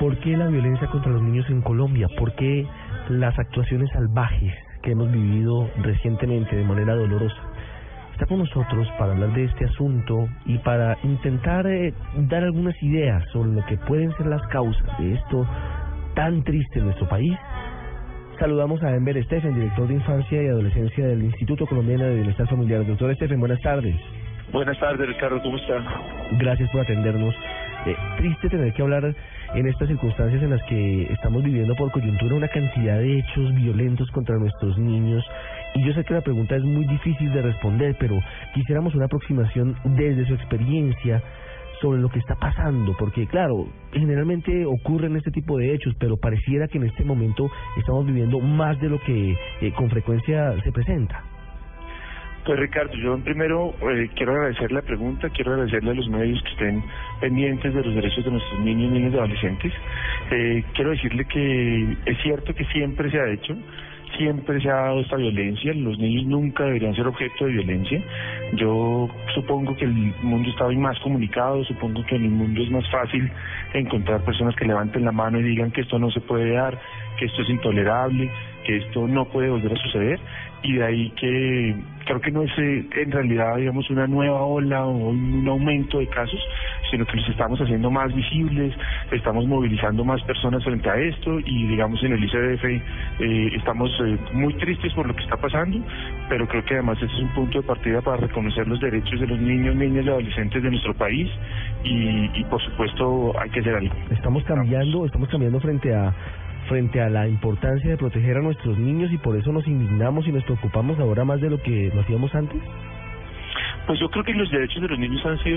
¿Por qué la violencia contra los niños en Colombia? ¿Por qué las actuaciones salvajes que hemos vivido recientemente de manera dolorosa? Está con nosotros para hablar de este asunto y para intentar eh, dar algunas ideas sobre lo que pueden ser las causas de esto tan triste en nuestro país. Saludamos a Enver Steffen, director de Infancia y Adolescencia del Instituto Colombiano de Bienestar Familiar. Doctor Steffen, buenas tardes. Buenas tardes, Ricardo, ¿cómo está? Gracias por atendernos. Eh, triste tener que hablar en estas circunstancias en las que estamos viviendo por coyuntura una cantidad de hechos violentos contra nuestros niños. Y yo sé que la pregunta es muy difícil de responder, pero quisiéramos una aproximación desde su experiencia sobre lo que está pasando, porque claro, generalmente ocurren este tipo de hechos, pero pareciera que en este momento estamos viviendo más de lo que eh, con frecuencia se presenta. Pues Ricardo, yo primero eh, quiero agradecer la pregunta, quiero agradecerle a los medios que estén pendientes de los derechos de nuestros niños, niños y adolescentes. Eh, quiero decirle que es cierto que siempre se ha hecho, siempre se ha dado esta violencia, los niños nunca deberían ser objeto de violencia. Yo supongo que el mundo está hoy más comunicado, supongo que en el mundo es más fácil encontrar personas que levanten la mano y digan que esto no se puede dar, que esto es intolerable, esto no puede volver a suceder y de ahí que creo que no es eh, en realidad digamos una nueva ola o un aumento de casos sino que los estamos haciendo más visibles estamos movilizando más personas frente a esto y digamos en el ICDF eh, estamos eh, muy tristes por lo que está pasando pero creo que además ese es un punto de partida para reconocer los derechos de los niños niñas y adolescentes de nuestro país y, y por supuesto hay que hacer algo. Estamos cambiando estamos cambiando frente a frente a la importancia de proteger a nuestros niños y por eso nos indignamos y nos preocupamos ahora más de lo que lo hacíamos antes? Pues yo creo que los derechos de los niños han sido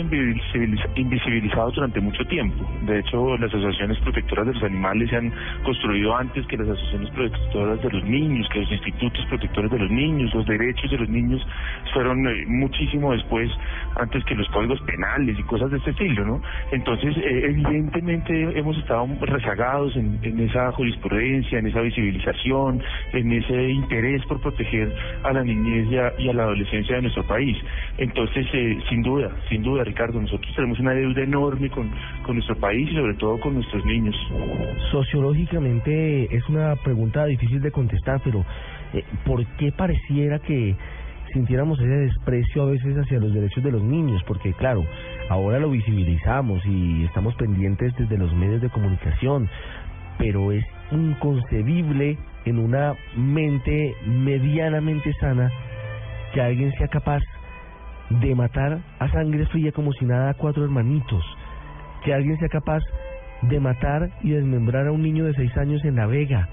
invisibilizados durante mucho tiempo. De hecho, las asociaciones protectoras de los animales se han construido antes que las asociaciones protectoras de los niños, que los institutos protectores de los niños, los derechos de los niños fueron eh, muchísimo después, antes que los códigos penales y cosas de este estilo, ¿no? Entonces, eh, evidentemente hemos estado rezagados en, esa jurisprudencia, en esa visibilización, en ese interés por proteger a la niñez y a, la adolescencia de nuestro país. Entonces, eh, sin duda, sin duda, Ricardo, nosotros tenemos una deuda enorme con, con nuestro país y sobre todo con nuestros niños. Sociológicamente es una pregunta difícil de contestar, pero eh, ¿por qué pareciera que sintiéramos ese desprecio a veces hacia los derechos de los niños? Porque claro, ahora lo visibilizamos y estamos pendientes desde los medios de comunicación, pero es inconcebible en una mente medianamente sana que alguien sea capaz de matar a sangre fría como si nada a cuatro hermanitos, que alguien sea capaz de matar y desmembrar a un niño de seis años en La Vega,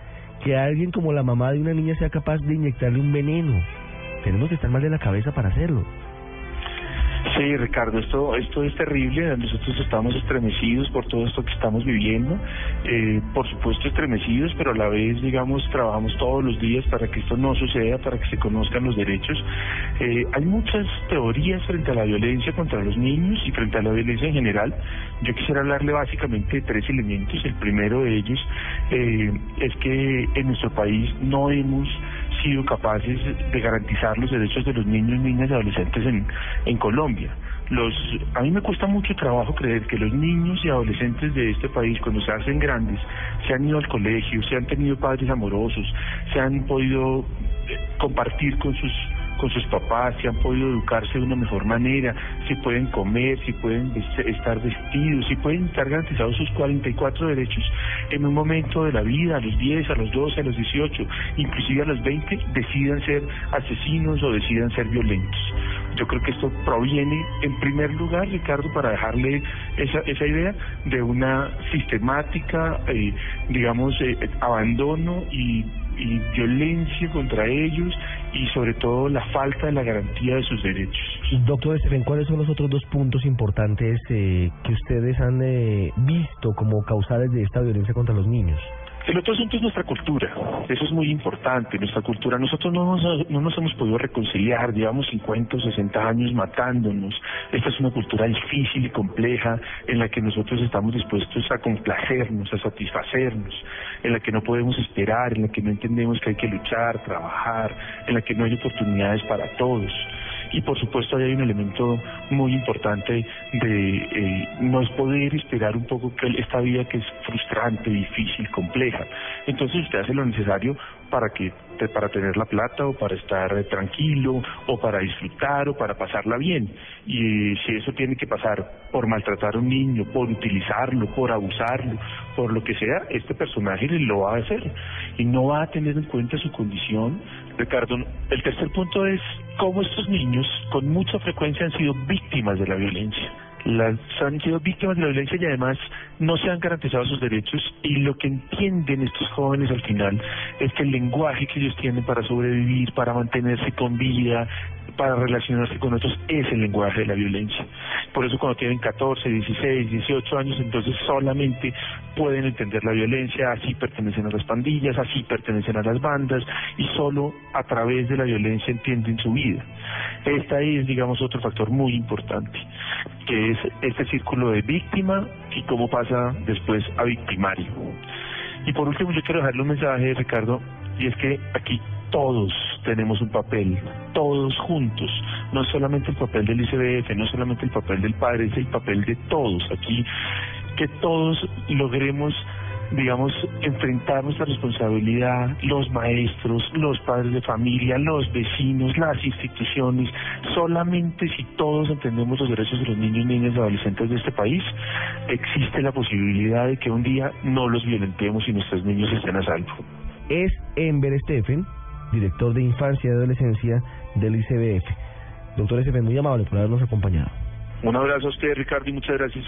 que alguien como la mamá de una niña sea capaz de inyectarle un veneno. Tenemos que estar mal de la cabeza para hacerlo. Sí, Ricardo, esto, esto es terrible. Nosotros estamos estremecidos por todo esto que estamos viviendo. Eh, por supuesto, estremecidos, pero a la vez, digamos, trabajamos todos los días para que esto no suceda, para que se conozcan los derechos. Eh, hay muchas teorías frente a la violencia contra los niños y frente a la violencia en general. Yo quisiera hablarle básicamente de tres elementos. El primero de ellos eh, es que en nuestro país no hemos sido capaces de garantizar los derechos de los niños, niñas y adolescentes en, en Colombia. Los, a mí me cuesta mucho trabajo creer que los niños y adolescentes de este país, cuando se hacen grandes, se han ido al colegio, se han tenido padres amorosos, se han podido eh, compartir con sus con sus papás, si han podido educarse de una mejor manera, si pueden comer, si pueden estar vestidos, si pueden estar garantizados sus 44 derechos en un momento de la vida, a los 10, a los 12, a los 18, inclusive a los 20, decidan ser asesinos o decidan ser violentos. Yo creo que esto proviene, en primer lugar, Ricardo, para dejarle esa, esa idea de una sistemática, eh, digamos, eh, abandono y y violencia contra ellos y sobre todo la falta de la garantía de sus derechos. Doctor Estefan, ¿cuáles son los otros dos puntos importantes eh, que ustedes han eh, visto como causales de esta violencia contra los niños? El otro asunto es nuestra cultura, eso es muy importante, nuestra cultura. Nosotros no nos, no nos hemos podido reconciliar, llevamos 50 o 60 años matándonos. Esta es una cultura difícil y compleja en la que nosotros estamos dispuestos a complacernos, a satisfacernos, en la que no podemos esperar, en la que no entendemos que hay que luchar, trabajar, en la que no hay oportunidades para todos. Y por supuesto ahí hay un elemento muy importante de eh, no es poder esperar un poco que esta vida que es frustrante, difícil, compleja. Entonces usted hace lo necesario para que para tener la plata o para estar eh, tranquilo o para disfrutar o para pasarla bien. Y si eso tiene que pasar por maltratar a un niño, por utilizarlo, por abusarlo, por lo que sea, este personaje lo va a hacer y no va a tener en cuenta su condición. Ricardo, el tercer punto es cómo estos niños con mucha frecuencia han sido víctimas de la violencia las han sido víctimas de la violencia y además no se han garantizado sus derechos y lo que entienden estos jóvenes al final es que el lenguaje que ellos tienen para sobrevivir, para mantenerse con vida, para relacionarse con otros es el lenguaje de la violencia. Por eso cuando tienen 14, 16, 18 años, entonces solamente pueden entender la violencia, así pertenecen a las pandillas, así pertenecen a las bandas y solo a través de la violencia entienden su vida. Este es, digamos, otro factor muy importante, que es este círculo de víctima y cómo pasa después a victimario. Y por último, yo quiero dejarle un mensaje, Ricardo, y es que aquí todos tenemos un papel, todos juntos, no solamente el papel del ICBF, no solamente el papel del padre, es el papel de todos aquí, que todos logremos digamos, enfrentar nuestra responsabilidad, los maestros, los padres de familia, los vecinos, las instituciones, solamente si todos entendemos los derechos de los niños, niñas y adolescentes de este país, existe la posibilidad de que un día no los violentemos y nuestros niños estén a salvo. Es Ember Stephen, director de Infancia y Adolescencia del ICBF. Doctor Stephen, muy amable por habernos acompañado. Un abrazo a usted, Ricardo, y muchas gracias.